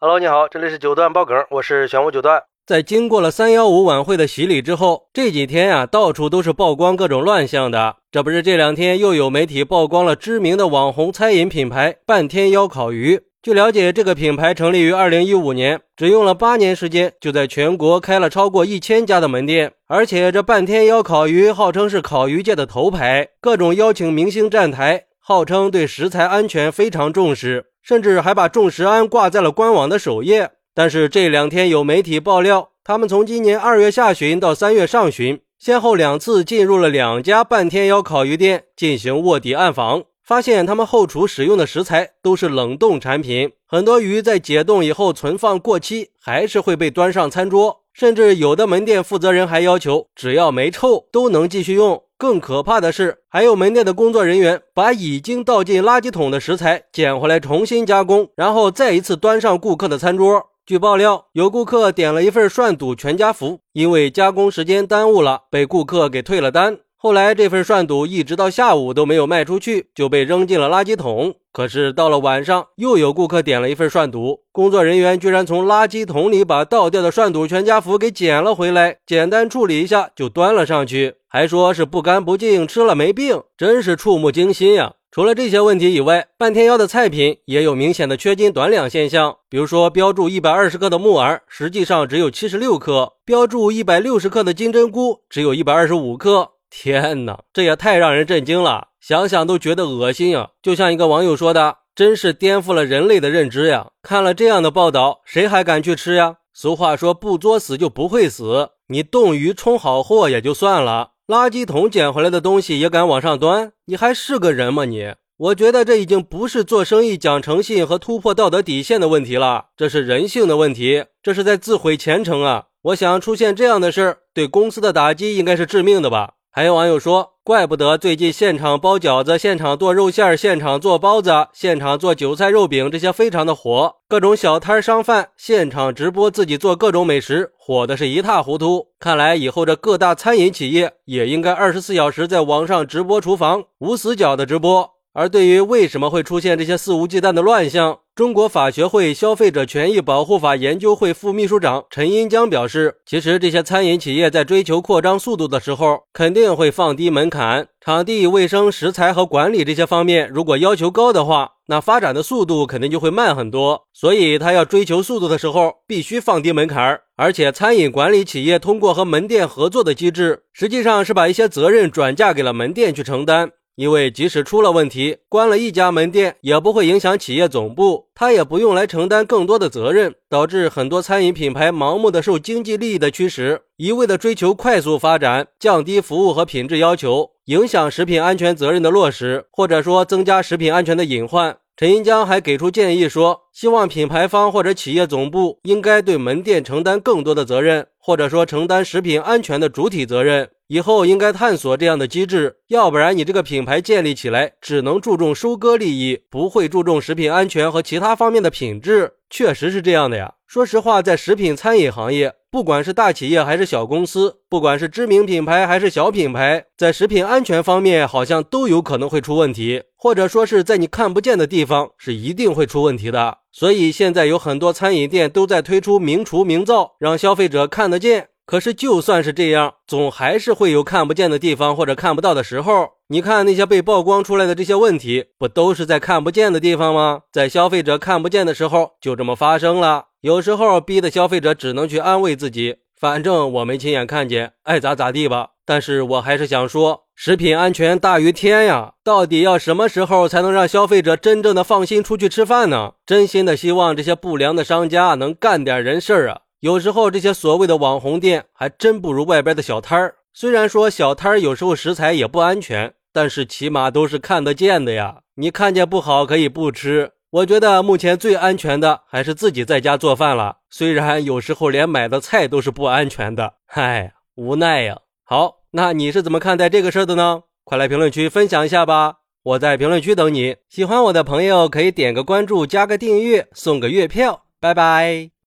Hello，你好，这里是九段爆梗，我是玄武九段。在经过了三幺五晚会的洗礼之后，这几天呀，到处都是曝光各种乱象的。这不是这两天又有媒体曝光了知名的网红餐饮品牌半天妖烤鱼。据了解，这个品牌成立于二零一五年，只用了八年时间，就在全国开了超过一千家的门店。而且这半天妖烤鱼号称是烤鱼界的头牌，各种邀请明星站台，号称对食材安全非常重视。甚至还把重食安挂在了官网的首页。但是这两天有媒体爆料，他们从今年二月下旬到三月上旬，先后两次进入了两家半天妖烤鱼店进行卧底暗访，发现他们后厨使用的食材都是冷冻产品，很多鱼在解冻以后存放过期，还是会被端上餐桌。甚至有的门店负责人还要求，只要没臭都能继续用。更可怕的是，还有门店的工作人员把已经倒进垃圾桶的食材捡回来重新加工，然后再一次端上顾客的餐桌。据爆料，有顾客点了一份涮肚全家福，因为加工时间耽误了，被顾客给退了单。后来这份涮肚一直到下午都没有卖出去，就被扔进了垃圾桶。可是到了晚上，又有顾客点了一份涮肚，工作人员居然从垃圾桶里把倒掉的涮肚全家福给捡了回来，简单处理一下就端了上去，还说是不干不净，吃了没病，真是触目惊心呀！除了这些问题以外，半天妖的菜品也有明显的缺斤短两现象，比如说标注一百二十克的木耳，实际上只有七十六克；标注一百六十克的金针菇，只有一百二十五克。天哪，这也太让人震惊了！想想都觉得恶心呀。就像一个网友说的：“真是颠覆了人类的认知呀！”看了这样的报道，谁还敢去吃呀？俗话说：“不作死就不会死。”你冻鱼充好货也就算了，垃圾桶捡回来的东西也敢往上端，你还是个人吗？你？我觉得这已经不是做生意讲诚信和突破道德底线的问题了，这是人性的问题，这是在自毁前程啊！我想出现这样的事儿，对公司的打击应该是致命的吧。还有网友说，怪不得最近现场包饺子、现场剁肉馅、现场做包子、现场做韭菜肉饼这些非常的火，各种小摊商贩现场直播自己做各种美食，火的是一塌糊涂。看来以后这各大餐饮企业也应该二十四小时在网上直播厨房，无死角的直播。而对于为什么会出现这些肆无忌惮的乱象，中国法学会消费者权益保护法研究会副秘书长陈英江表示，其实这些餐饮企业在追求扩张速度的时候，肯定会放低门槛，场地卫生、食材和管理这些方面，如果要求高的话，那发展的速度肯定就会慢很多。所以他要追求速度的时候，必须放低门槛而且餐饮管理企业通过和门店合作的机制，实际上是把一些责任转嫁给了门店去承担。因为即使出了问题，关了一家门店也不会影响企业总部，他也不用来承担更多的责任，导致很多餐饮品牌盲目的受经济利益的驱使，一味的追求快速发展，降低服务和品质要求，影响食品安全责任的落实，或者说增加食品安全的隐患。陈银江还给出建议说，希望品牌方或者企业总部应该对门店承担更多的责任，或者说承担食品安全的主体责任。以后应该探索这样的机制，要不然你这个品牌建立起来只能注重收割利益，不会注重食品安全和其他方面的品质。确实是这样的呀。说实话，在食品餐饮行业，不管是大企业还是小公司，不管是知名品牌还是小品牌，在食品安全方面好像都有可能会出问题，或者说是在你看不见的地方是一定会出问题的。所以现在有很多餐饮店都在推出明厨明灶，让消费者看得见。可是，就算是这样，总还是会有看不见的地方或者看不到的时候。你看那些被曝光出来的这些问题，不都是在看不见的地方吗？在消费者看不见的时候，就这么发生了。有时候逼得消费者只能去安慰自己，反正我没亲眼看见，爱咋咋地吧。但是我还是想说，食品安全大于天呀！到底要什么时候才能让消费者真正的放心出去吃饭呢？真心的希望这些不良的商家能干点人事儿啊！有时候这些所谓的网红店还真不如外边的小摊儿。虽然说小摊儿有时候食材也不安全，但是起码都是看得见的呀。你看见不好可以不吃。我觉得目前最安全的还是自己在家做饭了。虽然有时候连买的菜都是不安全的，嗨，无奈呀。好，那你是怎么看待这个事儿的呢？快来评论区分享一下吧。我在评论区等你。喜欢我的朋友可以点个关注，加个订阅，送个月票。拜拜。